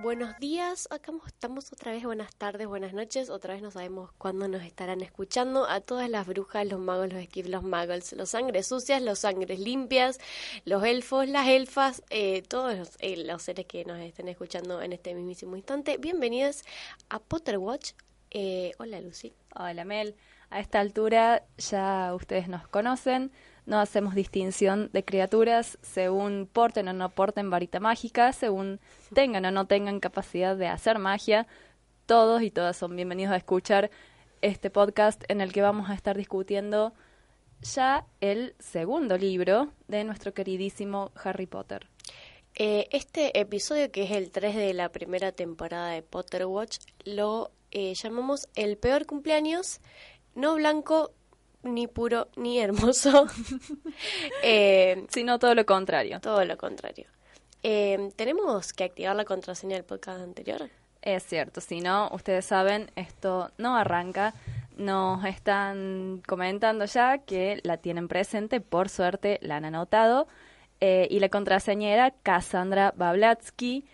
Buenos días, acá estamos otra vez, buenas tardes, buenas noches, otra vez no sabemos cuándo nos estarán escuchando a todas las brujas, los magos, los esquifs, los muggles, los sangres sucias, los sangres limpias, los elfos, las elfas, eh, todos los, eh, los, seres que nos estén escuchando en este mismísimo instante. Bienvenidos a Potter Watch. Eh, hola Lucy. Hola Mel. A esta altura ya ustedes nos conocen, no hacemos distinción de criaturas según porten o no porten varita mágica, según tengan o no tengan capacidad de hacer magia. Todos y todas son bienvenidos a escuchar este podcast en el que vamos a estar discutiendo ya el segundo libro de nuestro queridísimo Harry Potter. Eh, este episodio, que es el 3 de la primera temporada de Potter Watch, lo eh, llamamos El peor cumpleaños no blanco, ni puro, ni hermoso. eh, Sino todo lo contrario. Todo lo contrario. Eh, ¿Tenemos que activar la contraseña del podcast anterior? Es cierto, si no, ustedes saben, esto no arranca. Nos están comentando ya que la tienen presente, por suerte la han anotado. Eh, y la contraseña era Cassandra Bablatsky,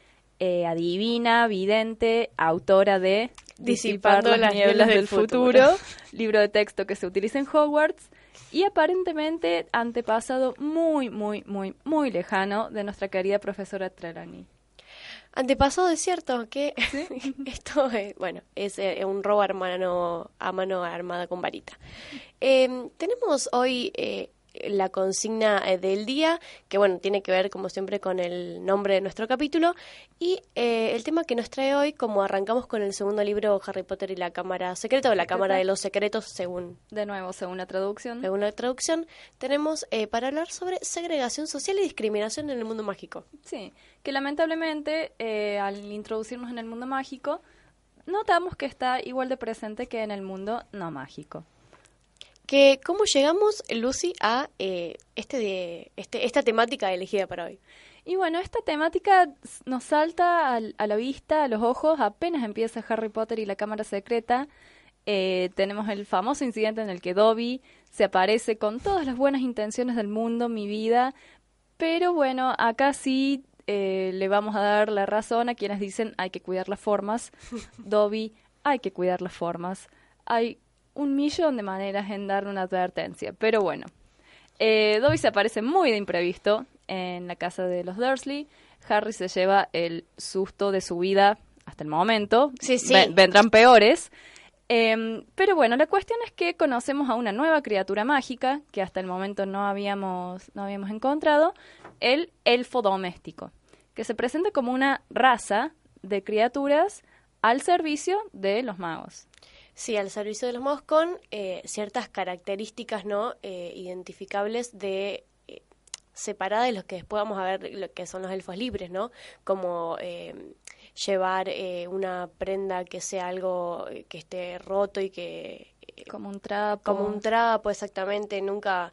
eh, adivina, vidente, autora de Disipando las nieblas del futuro, libro de texto que se utiliza en Hogwarts y aparentemente antepasado muy, muy, muy, muy lejano de nuestra querida profesora Trelawney. Antepasado es cierto que esto es, bueno, es eh, un robo a mano, a mano armada con varita. Eh, tenemos hoy eh, la consigna eh, del día, que bueno, tiene que ver como siempre con el nombre de nuestro capítulo, y eh, el tema que nos trae hoy, como arrancamos con el segundo libro Harry Potter y la Cámara Secreta, o la Cámara de los Secretos, según... De nuevo, según la traducción. Según la traducción, tenemos eh, para hablar sobre segregación social y discriminación en el mundo mágico. Sí, que lamentablemente al introducirnos en el mundo mágico, notamos que está igual de presente que en el mundo no mágico que cómo llegamos, Lucy, a eh, este de, este, esta temática elegida para hoy. Y bueno, esta temática nos salta a la vista, a los ojos, apenas empieza Harry Potter y la Cámara Secreta. Eh, tenemos el famoso incidente en el que Dobby se aparece con todas las buenas intenciones del mundo, mi vida, pero bueno, acá sí eh, le vamos a dar la razón a quienes dicen hay que cuidar las formas. Dobby, hay que cuidar las formas. Hay un millón de maneras en dar una advertencia. Pero bueno, eh, Dobby se aparece muy de imprevisto en la casa de los Dursley. Harry se lleva el susto de su vida hasta el momento. Sí, sí. vendrán peores. Em, pero bueno, la cuestión es que conocemos a una nueva criatura mágica que hasta el momento no habíamos, no habíamos encontrado, el elfo doméstico, que se presenta como una raza de criaturas al servicio de los magos. Sí, al servicio de los magos con eh, ciertas características no eh, identificables de eh, separadas de los que después vamos a ver lo que son los elfos libres, ¿no? Como llevar una prenda que sea algo que esté roto y que como un trapo, como un trapo, exactamente. Nunca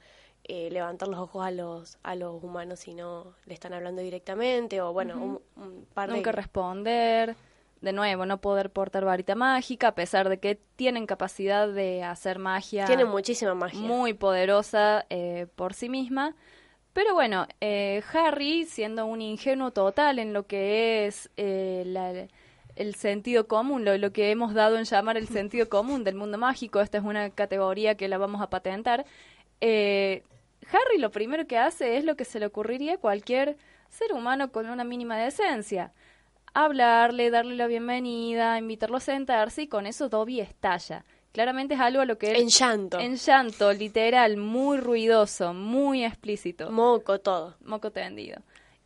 levantar los ojos a los a los humanos si no le están hablando directamente o bueno, un, par de nunca responder de nuevo, no poder portar varita mágica, a pesar de que tienen capacidad de hacer magia. Tienen muchísima magia. Muy poderosa eh, por sí misma. Pero bueno, eh, Harry, siendo un ingenuo total en lo que es eh, el sentido común, lo, lo, que hemos dado en llamar el sentido común del mundo mágico, esta es una categoría que la vamos a patentar, Harry lo primero que hace es lo que se le ocurriría a cualquier ser humano con una mínima decencia hablarle, darle la bienvenida, invitarlo a sentarse y con eso Dobby estalla. Claramente es algo a lo que... En llanto. En llanto, literal, muy ruidoso, muy explícito. Moco todo. Moco tendido.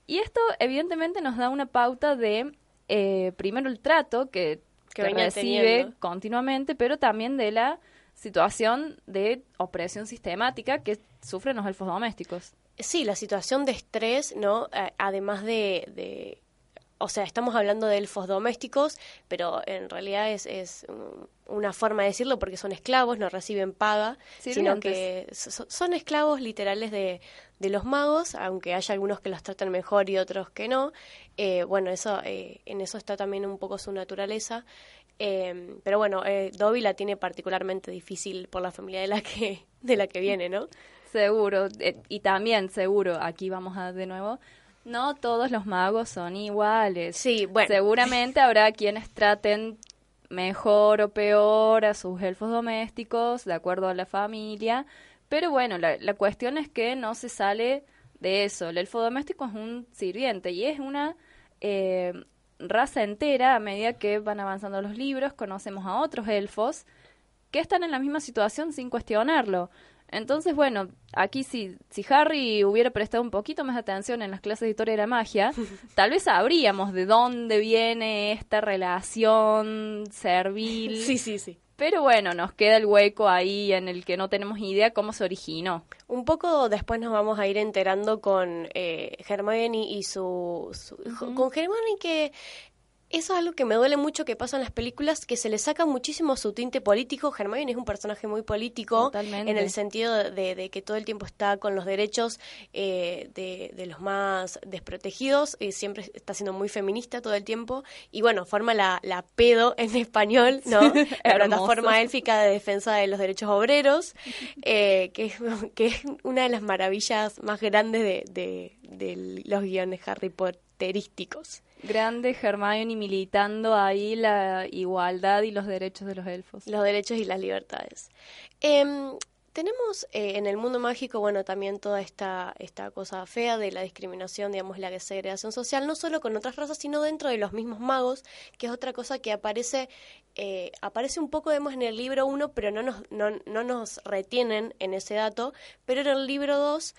Y esto evidentemente nos da una pauta de, eh, primero, el trato que, que, recibe continuamente, pero también de la situación de opresión sistemática que sufren los elfos domésticos. Sí, la situación de estrés, ¿no? además de o sea, estamos hablando de elfos domésticos, pero en realidad es, es una forma de decirlo porque son esclavos, no reciben paga, sino que son esclavos literales de, de, los magos, aunque haya algunos que los tratan mejor y otros que no. Eh, bueno, eso eh, en eso está también un poco su naturaleza. Eh, pero bueno, Dobby la tiene particularmente difícil por la familia de la que, de la que viene, ¿no? Seguro, y también seguro, aquí vamos a de nuevo No todos los magos son iguales. Sí, bueno. Seguramente habrá quienes traten mejor o peor a sus elfos domésticos, de acuerdo a la familia. Pero bueno, la, la cuestión es que no se sale de eso. El elfo doméstico es un sirviente y es una eh, raza entera a medida que van avanzando los libros. Conocemos a otros elfos que están en la misma situación sin cuestionarlo. Entonces, bueno, aquí si, si Harry hubiera prestado un poquito más atención en las clases de historia de la magia, tal vez sabríamos de dónde viene esta relación servil. Sí, sí, sí. Pero bueno, nos queda el hueco ahí en el que no tenemos idea cómo se originó. Un poco después nos vamos a ir enterando con eh, Hermione y su... su- Con Hermione que eso es algo que me duele mucho que pasa en las películas, que se le saca muchísimo su tinte político. Hermione es un personaje muy político Totalmente. en el sentido de, de que todo el tiempo está con los derechos eh, de, de los más desprotegidos y siempre está siendo muy feminista todo el tiempo. Y bueno, forma la, la pedo en español, ¿no? la plataforma élfica de defensa de los derechos obreros, eh, que, es, que es una de las maravillas más grandes de, de, de los guiones Harry Potterísticos. Grande Hermione militando ahí la igualdad y los derechos de los elfos. Los derechos y las libertades. Em, tenemos eh, en el mundo mágico, bueno, también toda esta, esta cosa fea de la discriminación, digamos, la segregación social, no solo con otras razas, sino dentro de los mismos magos, que es otra cosa que aparece, eh, aparece un poco, vemos en el libro 1, pero no nos, no, no nos retienen en ese dato, pero en el libro 2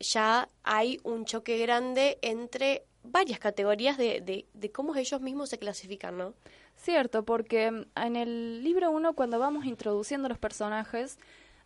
ya hay un choque grande entre varias categorías de, de, de cómo ellos mismos se clasifican, ¿no? Cierto, porque en el libro 1, cuando vamos introduciendo los personajes,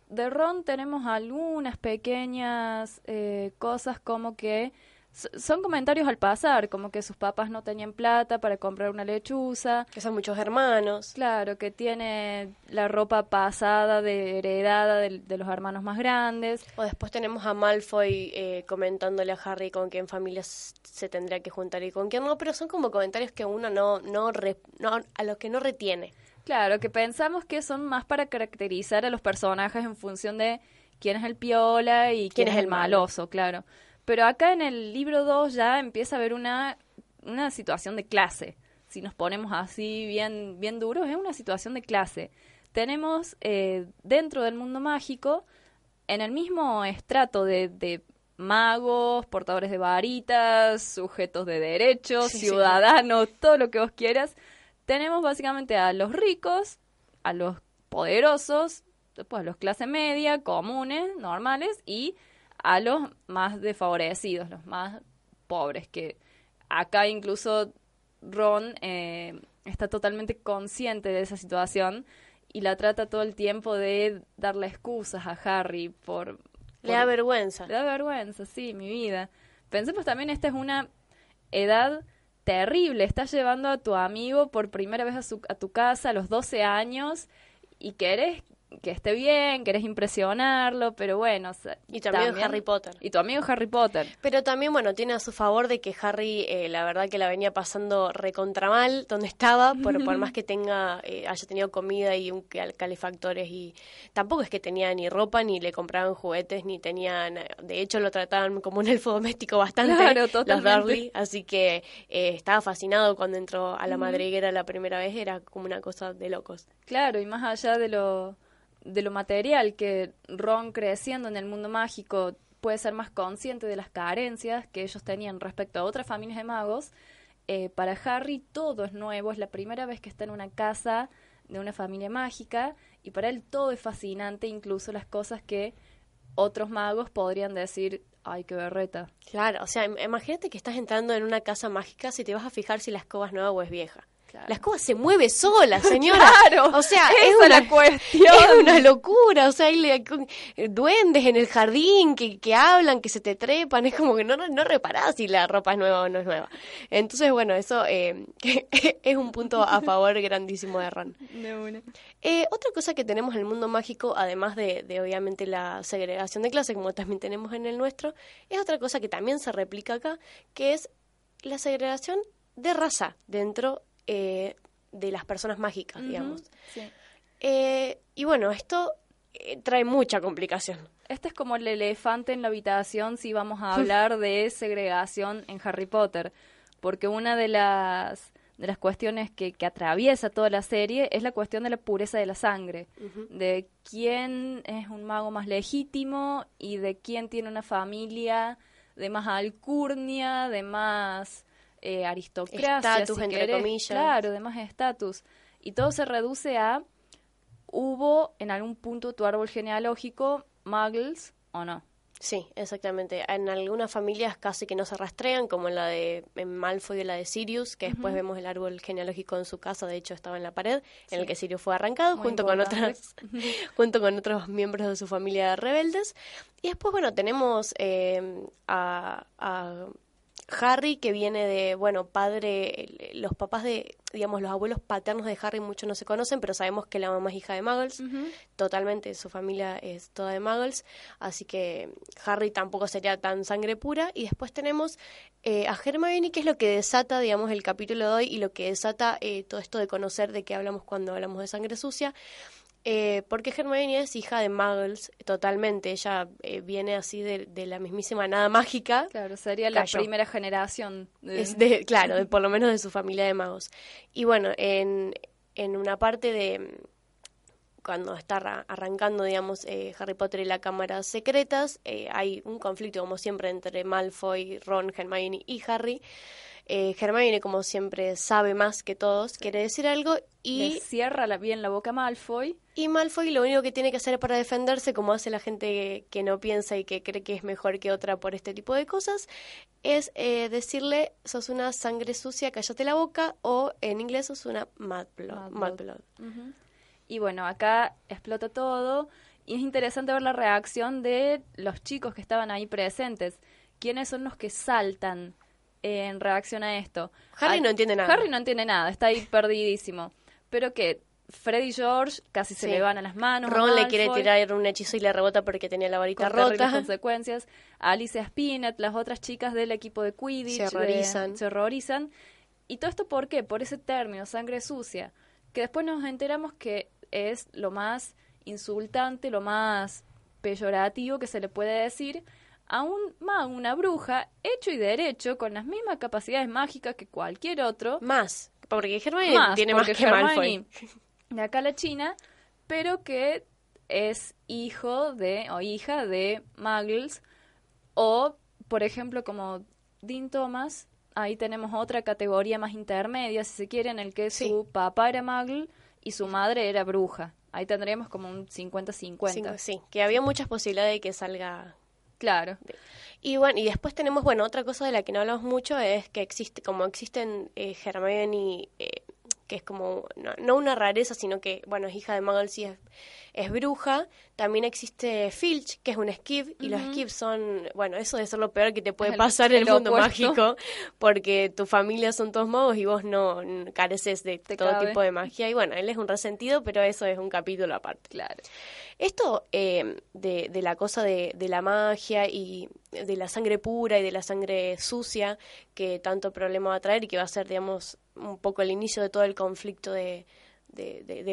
de Ron tenemos algunas pequeñas eh, cosas como que son comentarios al pasar, como que sus papás no tenían plata para comprar una lechuza, Que son muchos hermanos. claro, que tiene la ropa pasada, de, heredada de, de los hermanos más grandes. O después tenemos a Malfoy eh, comentándole a Harry con quién familia se tendría que juntar y con quién no, pero son como comentarios que uno no, no, re- no a los que no retiene. Claro, que pensamos que son más para caracterizar a los personajes en función de quién es el piola y quién, es el maloso, claro. Pero acá en el libro 2 ya empieza a haber una, una situación de clase. Si nos ponemos así bien, bien duros, es una situación de clase. Tenemos eh, dentro del mundo mágico, en el mismo estrato de, de magos, portadores de varitas, sujetos de derechos, Sí, sí. ciudadanos, todo lo que vos quieras, tenemos básicamente a los ricos, a los poderosos, después a los clase media, comunes, normales, y a los más desfavorecidos, los más pobres, que acá incluso Ron eh, está totalmente consciente de esa situación y la trata todo el tiempo de darle excusas a Harry por... Le da vergüenza. le da vergüenza, sí, mi vida. Pensemos también, esta es una edad terrible. Estás llevando a tu amigo por primera vez a, su, a tu casa a los 12 años y querés que esté bien, querés impresionarlo, pero bueno. o sea, Y también Harry Potter. Y tu amigo Harry Potter. Pero también, bueno, tiene a su favor de que Harry, eh, la verdad que la venía pasando recontra mal donde estaba, por, por más que tenga, eh, haya tenido comida y un cal- calefactores y tampoco es que tenía ni ropa, ni le compraban juguetes, ni tenían, de hecho lo trataban como un elfo doméstico bastante, Claro, los. Dursley, así que eh, estaba fascinado cuando entró a la madriguera la primera vez, era como una cosa de locos. Claro, y más allá de lo, de lo material, que Ron creciendo en el mundo mágico puede ser más consciente de las carencias que ellos tenían respecto a otras familias de magos, eh, para Harry todo es nuevo, es la primera vez que está en una casa de una familia mágica y para él todo es fascinante, incluso las cosas que otros magos podrían decir, ay, qué berreta. Claro, o sea, im- imagínate que estás entrando en una casa mágica si te vas a fijar si la escoba es nueva o es vieja. Claro. La escoba se mueve sola, señora. Claro, o sea, esa es una la cuestión. Es una locura, o sea, hay le- con- duendes en el jardín que, que hablan, que se te trepan, es como que no, no, no reparás si la ropa es nueva o no es nueva. Entonces, bueno, eso eh, es un punto a favor grandísimo de Ron. De una. Eh, otra cosa que tenemos en el mundo mágico, además de, de obviamente la segregación de clase, como también tenemos en el nuestro, es otra cosa que también se replica acá, que es la segregación de raza dentro eh, de las personas mágicas, digamos. Sí. Eh, y bueno, esto eh, trae mucha complicación. Este es como el elefante en la habitación si vamos a hablar de segregación en Harry Potter, porque una de las de las cuestiones que, que atraviesa toda la serie es la cuestión de la pureza de la sangre, de quién es un mago más legítimo y de quién tiene una familia de más alcurnia, de más eh, aristocracia, Estatus, si entre querés. comillas. Claro, de más estatus. Y todo se reduce a, ¿hubo en algún punto tu árbol genealógico muggles o no? Sí, exactamente. En algunas familias casi que no se rastrean, como en la de en Malfoy y la de Sirius, que después vemos el árbol genealógico en su casa, de hecho estaba en la pared, en el que Sirius fue arrancado Muy junto con otras junto con otros miembros de su familia rebeldes. Y después, bueno, tenemos eh, a, a Harry que viene de, bueno, padre, los papás de, digamos, los abuelos paternos de Harry muchos no se conocen, pero sabemos que la mamá es hija de Muggles totalmente, su familia es toda de Muggles, así que Harry tampoco sería tan sangre pura. Y después tenemos eh, a Hermione, que es lo que desata, digamos, el capítulo de hoy y lo que desata eh, todo esto de conocer de qué hablamos cuando hablamos de sangre sucia. Eh, porque Hermione es hija de Muggles totalmente, ella eh, viene así de, de la mismísima nada mágica, Claro, sería la primera generación. de- es de, claro, de, por lo menos de su familia de magos. Y bueno, en, en una parte de cuando está arra- arrancando, digamos, eh, Harry Potter y la Cámara Secretas, eh, hay un conflicto, como siempre, entre Malfoy, Ron, Hermione y Harry. Eh, Hermione, como siempre, sabe más que todos, quiere decir algo, Le y, cierra la, bien la boca a Malfoy. y Malfoy lo único que tiene que hacer para defenderse, como hace la gente que no piensa y que cree que es mejor que otra por este tipo de cosas, es eh, decirle, sos una sangre sucia, cállate la boca, o en inglés sos una mad blood. Mad mad blood. blood. Ujú. Y bueno, acá explota todo y es interesante ver la reacción de los chicos que estaban ahí presentes. ¿Quiénes son los que saltan en reacción a esto? Harry Ay, no entiende nada. Harry no entiende nada, está ahí perdidísimo. Pero que Freddy y George casi se le van a las manos. Ron le quiere tirar un hechizo y le rebota porque tenía la varita con rota. consecuencias. Alicia Spinett, las otras chicas del equipo de Quidditch. Se de- horrorizan. se horrorizan. ¿Y todo esto por qué? Por ese término, sangre sucia. Que después nos enteramos que es lo más insultante, lo más peyorativo que se le puede decir a un mago, una bruja, hecho y derecho, con las mismas capacidades mágicas que cualquier otro. Más, porque Hermione Más, tiene más que Hermione, Malfoy. de acá a la China, pero que es hijo de o hija de muggles o, por ejemplo, como Dean Thomas, ahí tenemos otra categoría más intermedia, si se quiere, en el que Sí. su papá era muggle y su madre era bruja. Ahí tendríamos como un 50-50. Cinco, sí, que había muchas posibilidades de que salga Claro. Y bueno, y después tenemos, bueno, otra cosa de la que no hablamos mucho es que existe, como existen eh, Hermione, eh, que es como, no, no una rareza, sino que, bueno, es hija de Muggles y es, es bruja, también existe Filch, que es un Skiv, y los Skivs son, bueno, eso de ser lo peor que te puede El- pasar en el mundo opuesto. mágico, porque tu familia son todos magos y vos no careces de Te todo cabe. tipo de magia. Y bueno, él es un resentido, pero eso es un capítulo aparte. Claro. Esto eh, de, de la cosa de, de la magia y de la sangre pura y de la sangre sucia que tanto problema va a traer y que va a ser, digamos, un poco el inicio de todo el conflicto de,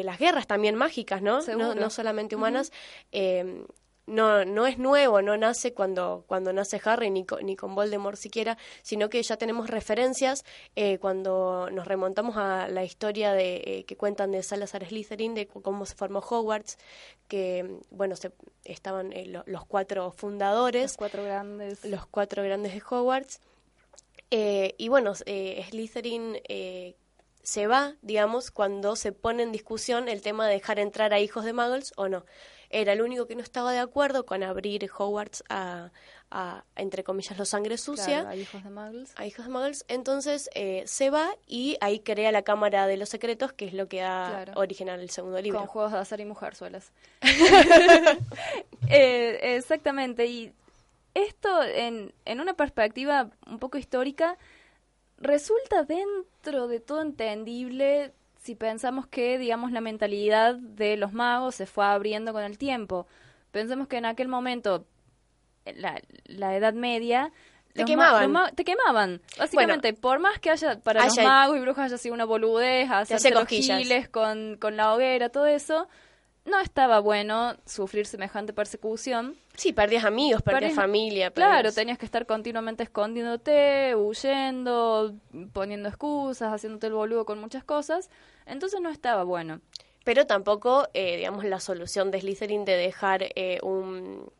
las guerras también mágicas, ¿no? No, no solamente humanas. eh, no, no es nuevo, no nace cuando, cuando nace Harry ni con, ni con Voldemort siquiera, sino que ya tenemos referencias eh, cuando nos remontamos a la historia de eh, que cuentan de Salazar Slytherin, de cómo se formó Hogwarts, que bueno, se, estaban eh, lo- los cuatro Los fundadores, cuatro grandes. los cuatro grandes de Hogwarts. Eh, y bueno, eh, Slytherin eh, se va, digamos, cuando se pone en discusión el tema de dejar entrar a hijos de Muggles o no. Era el único que no estaba de acuerdo con abrir Hogwarts a, a, entre comillas, los sangre sucia. Claro, hay hijos de muggles. a hijos de Muggles, entonces eh, se va y ahí crea la Cámara de los Secretos, que es lo que da Claro. original el segundo libro. Con juegos de azar y mujerzuelas. Eh, exactamente. Y esto, en, en una perspectiva un poco histórica, resulta dentro de todo entendible si pensamos que, digamos, la mentalidad de los magos se fue abriendo con el tiempo. Pensemos que en aquel momento, en la, la Edad Media, Te quemaban. te quemaban. Básicamente, por más que haya para los magos y brujas haya sido una boludez, hacerse los giles con, con la hoguera, todo eso, no estaba bueno sufrir semejante persecución. Sí, perdías amigos, perdías, familia. Claro, tenías que estar continuamente escondiéndote, huyendo, poniendo excusas, haciéndote el boludo con muchas cosas. Entonces no estaba bueno. Pero tampoco, eh, digamos, la solución de Slytherin de dejar eh, un,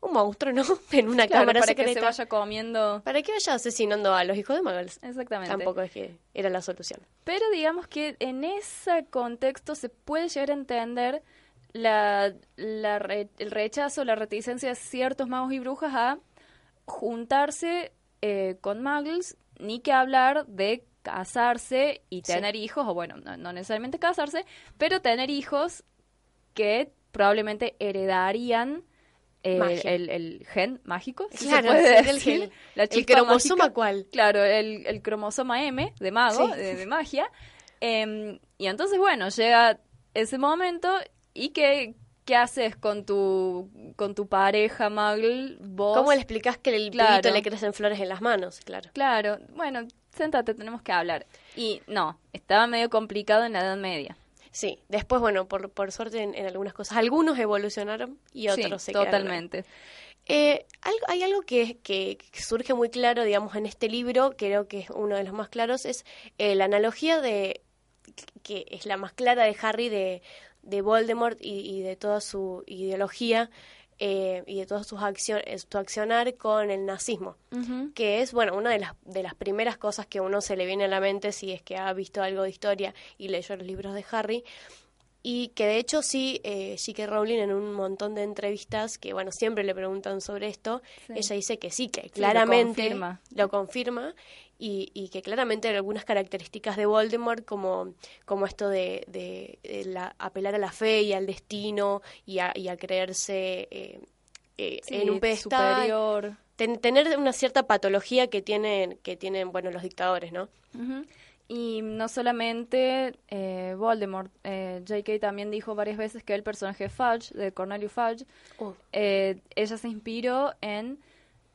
un monstruo, ¿no? En una cámara para que se vaya comiendo. Para que vaya asesinando a los hijos de Muggles. Exactamente. Tampoco es que era la solución. Pero digamos que en ese contexto se puede llegar a entender la, la el rechazo, la reticencia de ciertos magos y brujas a juntarse eh, con Muggles, ni que hablar de casarse y tener hijos, o bueno, no, necesariamente casarse, pero tener hijos que probablemente heredarían eh, el, gen mágico, claro, el, gen, el cromosoma cuál. Claro, el, cromosoma M de mago, de, magia. Em, y entonces, bueno, llega ese momento y que ¿qué haces con tu con tu pareja Muggle? Vos, ¿Cómo le explicas que el claro. le crecen flores en las manos? Claro. Claro. Bueno, sentate, tenemos que hablar. Y no, estaba medio complicado en la Edad Media. Sí, después, bueno, por, por suerte en, algunas cosas, algunos evolucionaron y otros se totalmente. Eh, hay algo que, que, surge muy claro, digamos, en este libro, creo que es uno de los más claros, es eh, la analogía de, que es la más clara de Harry de, de Voldemort y, y de toda su ideología eh, y de todas sus acciones, su accionar con el nazismo, que es, bueno, una de las, de las primeras cosas que a uno se le viene a la mente si es que ha visto algo de historia y leyó los libros de Harry, y que de hecho sí, eh, J.K. Rowling en un montón de entrevistas, que bueno, siempre le preguntan sobre esto, ella dice que sí, que claramente lo confirma, y, y, que claramente hay algunas características de Voldemort como, como esto de, de, la, apelar a la fe y al destino y a, y a creerse eh, eh, en un pedestal. Superior. tener una cierta patología que tienen, que tienen bueno, los dictadores, ¿no? Y no solamente eh, Voldemort, eh, J.K. también dijo varias veces que el personaje Fudge, de Cornelius Fudge, oh. eh, ella se inspiró en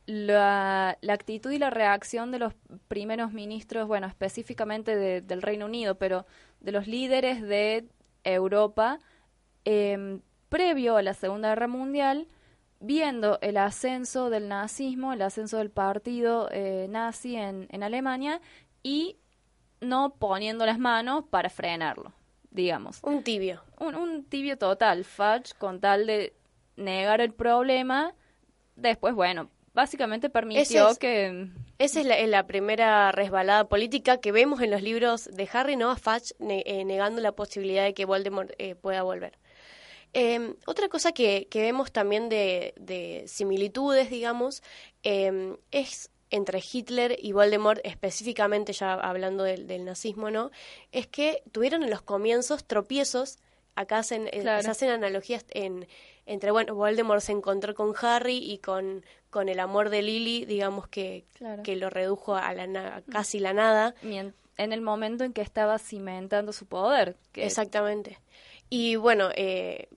la, la, actitud y la reacción de los primeros ministros, bueno, específicamente del Reino Unido, pero de los líderes de Europa, em, previo a la Segunda Guerra Mundial, viendo el ascenso del nazismo, el ascenso del partido nazi en, en Alemania y no poniendo las manos para frenarlo, digamos. Un tibio. Un, tibio total. Fudge, con tal de negar el problema, después, bueno, básicamente permitió que... Esa es la, primera resbalada política que vemos en los libros de Harry, ¿no? A Fudge eh, negando la posibilidad de que Voldemort eh, pueda volver. Em, otra cosa que, que, vemos también de, de similitudes, digamos, em, es entre Hitler y Voldemort, específicamente ya hablando del, nazismo, ¿no? Es que tuvieron en los comienzos tropiezos, acá hacen, eh, se hacen analogías en, entre, bueno, Voldemort se encontró con Harry y con, con el amor de Lily, digamos que, que lo redujo a, la casi la nada. En el momento en que estaba cimentando su poder. Exactamente. Y bueno, eh,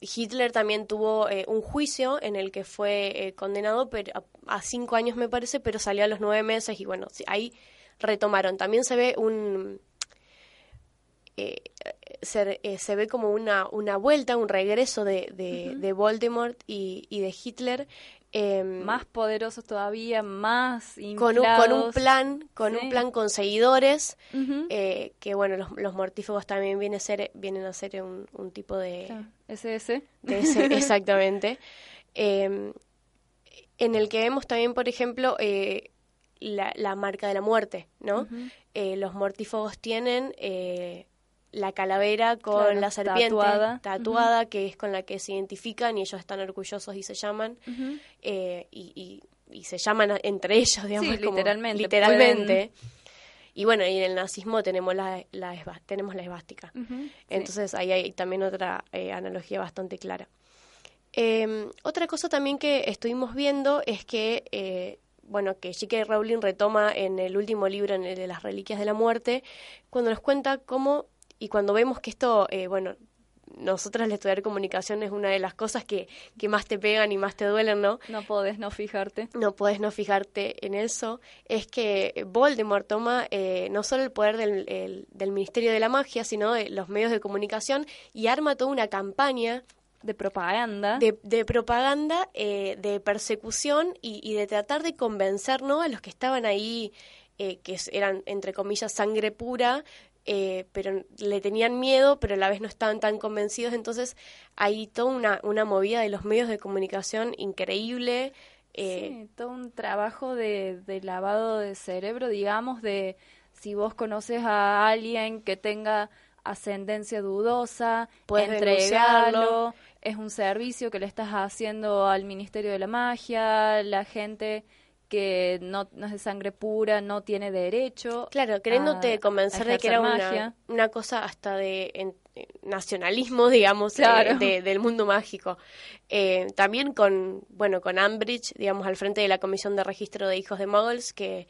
Hitler también tuvo eh, un juicio en el que fue eh, condenado pero, a, cinco años, me parece, pero salió a los nueve meses y bueno, ahí retomaron. También se ve un... Eh, se, ve como una, una vuelta, un regreso de, de, Voldemort y, y, de Hitler Em, más poderosos todavía, más con un, con un plan, con un plan con seguidores, eh, que bueno, los, los, mortífagos también vienen a ser, vienen a ser un, un tipo de SS, exactamente, em, en el que vemos también, por ejemplo, eh, la, la, marca de la muerte, ¿no? Eh, los mortífagos tienen la calavera con la serpiente tatuada, que es con la que se identifican y ellos están orgullosos y se llaman eh, y, y, se llaman entre ellos digamos literalmente literalmente. y bueno y en el nazismo tenemos la, la tenemos la esvástica. Entonces ahí hay también otra eh, analogía bastante clara. Em, otra cosa también que estuvimos viendo es que eh, bueno, que J.K. Rowling retoma en el último libro, en el de las Reliquias de la Muerte, cuando nos cuenta cómo y cuando vemos que esto, eh, bueno, nosotras al estudiar comunicación es una de las cosas que, que más te pegan y más te duelen, ¿no? No podés no fijarte. No podés no fijarte en eso. Es que Voldemort toma eh, no solo el poder del, del Ministerio de la Magia, sino de los medios de comunicación y arma toda una campaña de propaganda. De, propaganda, eh, de persecución y, y, de tratar de convencer ¿no? a los que estaban ahí, eh, que eran, entre comillas, sangre pura, eh, pero le tenían miedo, pero a la vez no estaban tan convencidos. Entonces hay toda una, una movida de los medios de comunicación increíble. sí, todo un trabajo de, de lavado de cerebro, digamos, de si vos conoces a alguien que tenga ascendencia dudosa, Puedes entregarlo, es un servicio que le estás haciendo al Ministerio de la Magia, la gente que no, no es de sangre pura, no tiene derecho. Claro, queriéndote convencer de que era una, una, cosa hasta de nacionalismo, digamos, eh, del mundo mágico. Eh, también con, bueno, con Ambridge, digamos, al frente de la Comisión de Registro de Hijos de Muggles, que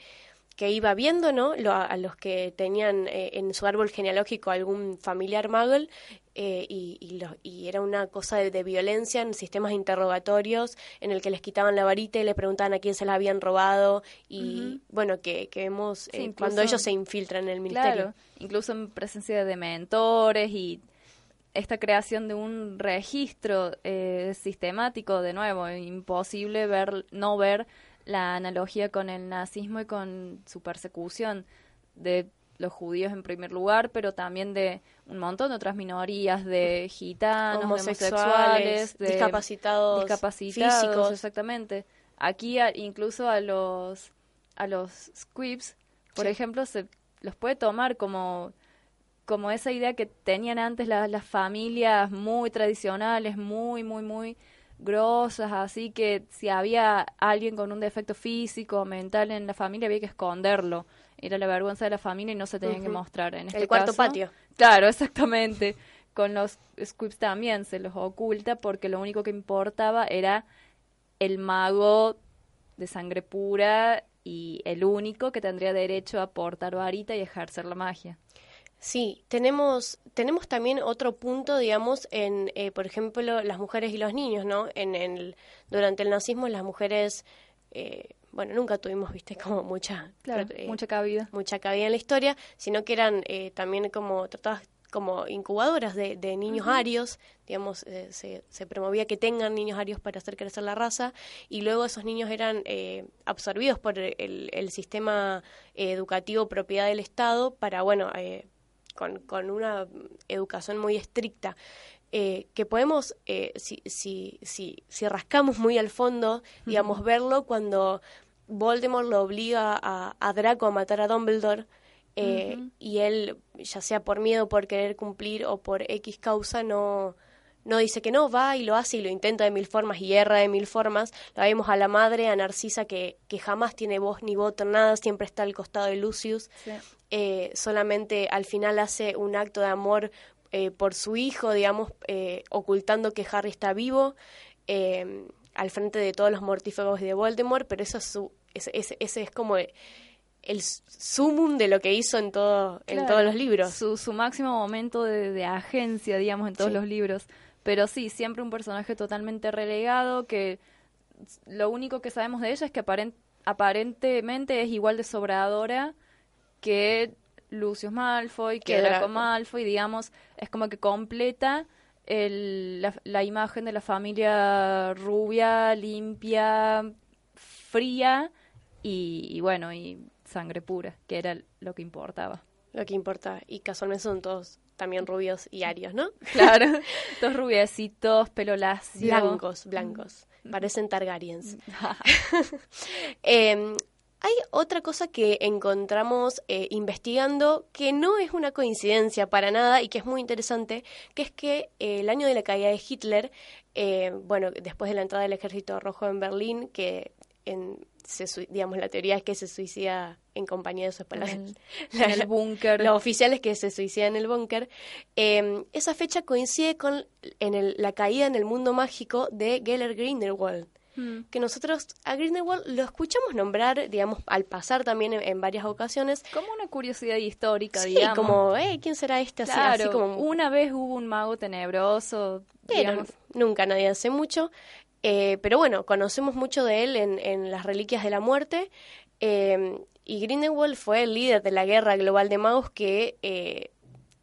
que iba viendo, ¿no? a, los que tenían eh, en su árbol genealógico algún familiar muggle eh, y, y, era una cosa de, violencia en sistemas interrogatorios en el que les quitaban la varita y le preguntaban a quién se la habían robado y bueno que, que vemos eh, cuando ellos se infiltran en el ministerio claro, incluso en presencia de mentores y esta creación de un registro sistemático de nuevo imposible ver no ver la analogía con el nazismo y con su persecución de los judíos en primer lugar, pero también de un montón de otras minorías, de gitanos, homosexuales, de discapacitados, físicos. exactamente. Aquí incluso a los a los squibs, por ejemplo, se los puede tomar como como esa idea que tenían antes las familias muy tradicionales, muy muy muy grosas, así que si había alguien con un defecto físico o mental en la familia había que esconderlo. Era la vergüenza de la familia y no se tenía que mostrar. En este El cuarto patio. Claro, exactamente. Con los squibs también se los oculta porque lo único que importaba era el mago de sangre pura y el único que tendría derecho a portar varita y ejercer la magia. Sí, tenemos, tenemos también otro punto, digamos, en, eh, por ejemplo, las mujeres y los niños, ¿no? En el, durante el nazismo las mujeres, eh, bueno, nunca tuvimos, viste, como mucha... Eh, mucha cabida. Mucha cabida en la historia, sino que eran también como tratadas como incubadoras de, de niños arios, digamos, se, se, promovía que tengan niños arios para hacer crecer la raza, y luego esos niños eran absorbidos por el, el sistema educativo propiedad del Estado para, bueno, con, una educación muy estricta. Eh, que podemos, eh, si, si, si, si, rascamos muy al fondo, digamos, verlo cuando Voldemort lo obliga a, Draco a matar a Dumbledore eh, y él, ya sea por miedo, por querer cumplir o por X causa, no, no dice que no, va y lo hace y lo intenta de mil formas y erra de mil formas. La vemos a la madre, a Narcisa, que, que jamás tiene voz ni voto nada, siempre está al costado de Lucius. Eh, solamente al final hace un acto de amor eh, por su hijo, digamos, eh, ocultando que Harry está vivo al frente de todos los mortífagos de Voldemort, pero eso es su, ese, ese, es como el, sumum de lo que hizo en, todo, en todos los libros. Su, su máximo momento de, agencia, digamos, en todos los libros. Pero sí, siempre un personaje totalmente relegado que lo único que sabemos de ella es que aparentemente es igual de sobradora que Lucius Malfoy, que Draco Malfoy, digamos, es como que completa el, la, imagen de la familia rubia, limpia, fría y, bueno, y sangre pura, que era lo que importaba. Lo que importa, y casualmente son todos también rubios y arios, ¿no? Claro, todos rubiecitos, pelo lacio. Blancos, blancos. Parecen Targaryens. eh, hay otra cosa que encontramos eh, investigando que no es una coincidencia para nada y que es muy interesante, que es que eh, el año de la caída de Hitler, eh, bueno, después de la entrada del ejército rojo en Berlín, que en, digamos, la teoría es que se suicida en compañía de sus espalda. En el, búnker. Los oficiales que se suicidan en el búnker. esa fecha coincide con en la caída en el mundo mágico de Geller Grindelwald. Mm. que nosotros a Grindelwald lo escuchamos nombrar, digamos, al pasar también en, en varias ocasiones. Como una curiosidad histórica, Sí, digamos. como, hey, ¿quién será este? Así, claro, así como una vez hubo un mago tenebroso, pero digamos. nunca nadie hace mucho. Eh, pero bueno, conocemos mucho de él en, en las Reliquias de la Muerte. eh, y Grindelwald fue el líder de la guerra global de magos que eh,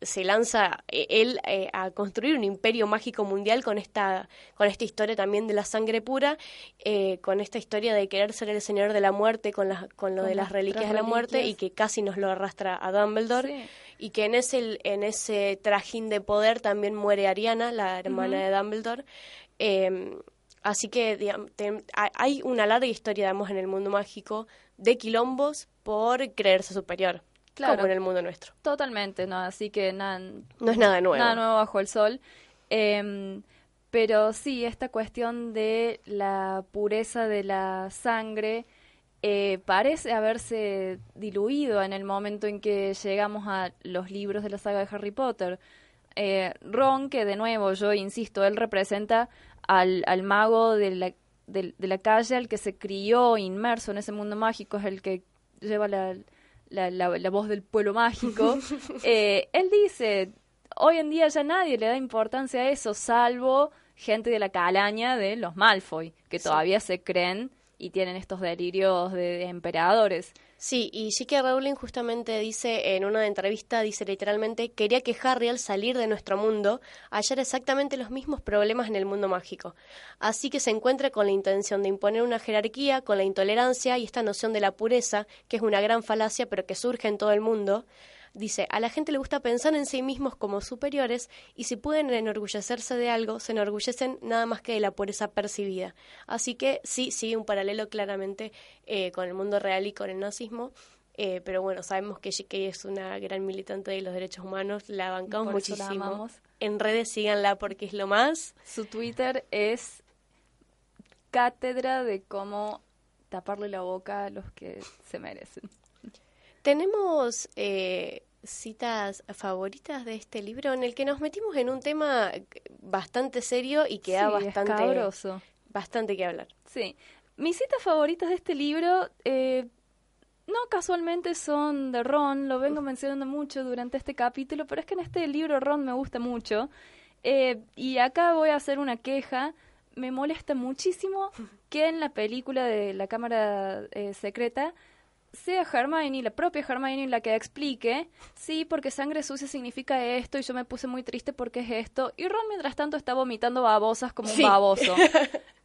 se lanza eh, él eh, a construir un imperio mágico mundial con esta, con esta historia también de la sangre pura, eh, con esta historia de querer ser el señor de la muerte, con, las, con lo Con de las reliquias de la muerte y que casi nos lo arrastra a Dumbledore Sí. y que en ese, en ese trajín de poder también muere Ariana, la hermana de Dumbledore. Así que digamos, te- hay- hay una larga historia, digamos, en el mundo mágico de quilombos por creerse superior, Claro. como en el mundo nuestro. Totalmente, ¿no? Así que nada, No es nada nuevo. nada nuevo bajo el sol. Em, pero sí, esta cuestión de la pureza de la sangre eh, parece haberse diluido en el momento en que llegamos a los libros de la saga de Harry Potter. Eh, Ron, que de nuevo, yo insisto, él representa al, al mago de la, de, de la calle, al que se crió inmerso en ese mundo mágico, es el que lleva la, la, la- la voz del pueblo mágico. Eh, él dice, hoy en día ya nadie le da importancia a eso, salvo gente de la calaña de los Malfoy, que Sí. todavía se creen y tienen estos delirios de, emperadores. Sí, y J.K. Rowling justamente dice en una entrevista, dice literalmente, quería que Harry al salir de nuestro mundo hallara exactamente los mismos problemas en el mundo mágico. Así que se encuentra con la intención de imponer una jerarquía, con la intolerancia y esta noción de la pureza, que es una gran falacia pero que surge en todo el mundo. Dice, a la gente le gusta pensar en sí mismos como superiores y si pueden enorgullecerse de algo, se enorgullecen nada más que de la pureza percibida. Así que sí, sigue un paralelo claramente eh, con el mundo real y con el nazismo. eh, pero bueno, sabemos que J.K. es una gran militante de los derechos humanos, la bancamos la muchísimo. amamos. En redes síganla porque es lo más. Su Twitter es cátedra de cómo taparle la boca a los que se merecen. Tenemos eh, citas favoritas de este libro en el que nos metimos en un tema bastante serio y que da Sí, bastante, escabroso. bastante que hablar. Sí. Mis citas favoritas de este libro, eh, no casualmente son de Ron, lo vengo mencionando mucho durante este capítulo, pero es que en este libro Ron me gusta mucho. Eh, y acá voy a hacer una queja. Me molesta muchísimo que en la película de la Cámara eh, Secreta sea Hermione, la propia Hermione, la que explique, sí, porque sangre sucia significa esto y yo me puse muy triste porque es esto. Y Ron, mientras tanto, está vomitando babosas como Sí. un baboso.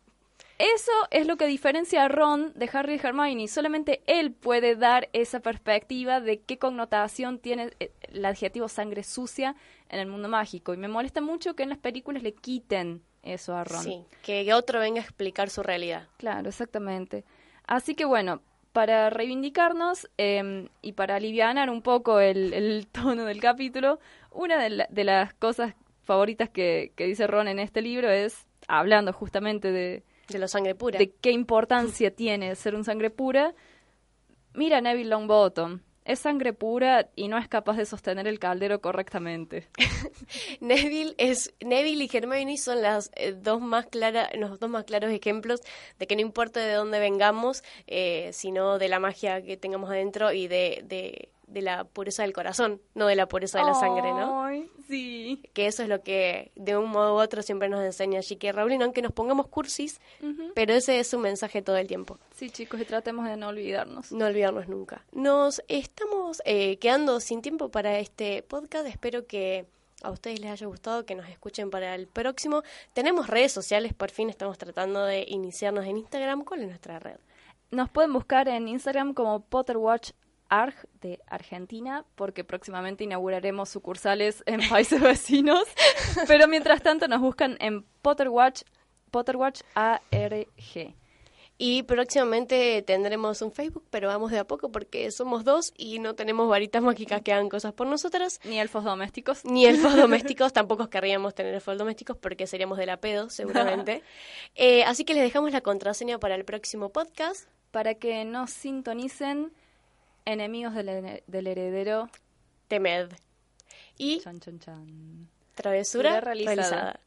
Eso es lo que diferencia a Ron de Harry y Hermione. Solamente él puede dar esa perspectiva de qué connotación tiene eh, el adjetivo sangre sucia en el mundo mágico. Y me molesta mucho que en las películas le quiten eso a Ron. Sí, que otro venga a explicar su realidad. Claro, exactamente. Así que bueno, para reivindicarnos eh, y para alivianar un poco el, el tono del capítulo, una de, la- de las cosas favoritas que, que dice Ron en este libro es, hablando justamente de, De la sangre pura. de qué importancia tiene ser un sangre pura, mira Neville Longbottom. Es sangre pura y no es capaz de sostener el caldero correctamente. Neville es Neville y Hermione son las eh, dos más claras los dos más claros ejemplos de que no importa de dónde vengamos eh, sino de la magia que tengamos adentro y de, de, de la pureza del corazón no de la pureza de la sangre no Ay, sí. que eso es lo que de un modo u otro siempre nos enseña J.K. Rowling aunque nos pongamos cursis pero ese es su mensaje todo el tiempo Sí, chicos, y tratemos de no olvidarnos. no olvidarnos nunca. Nos estamos eh, quedando sin tiempo para este podcast. Espero que a ustedes les haya gustado, que nos escuchen para el próximo. Tenemos redes sociales, por fin estamos tratando de iniciarnos en Instagram. ¿Cuál es nuestra red? Nos pueden buscar en Instagram como PotterWatch Arg de Argentina, porque próximamente inauguraremos sucursales en países vecinos. Pero mientras tanto nos buscan en Potterwatch, Potterwatch ARG. Y próximamente tendremos un Facebook, pero vamos de a poco porque somos dos y no tenemos varitas mágicas que hagan cosas por nosotras. Ni elfos domésticos. Ni elfos domésticos, tampoco querríamos tener elfos domésticos porque seríamos de la pedo, seguramente. Eh, así que les dejamos la contraseña para el próximo podcast. Para que nos sintonicen Enemigos del, heredero. Temed. Y. Chan, chan, chan. Travesura realizada.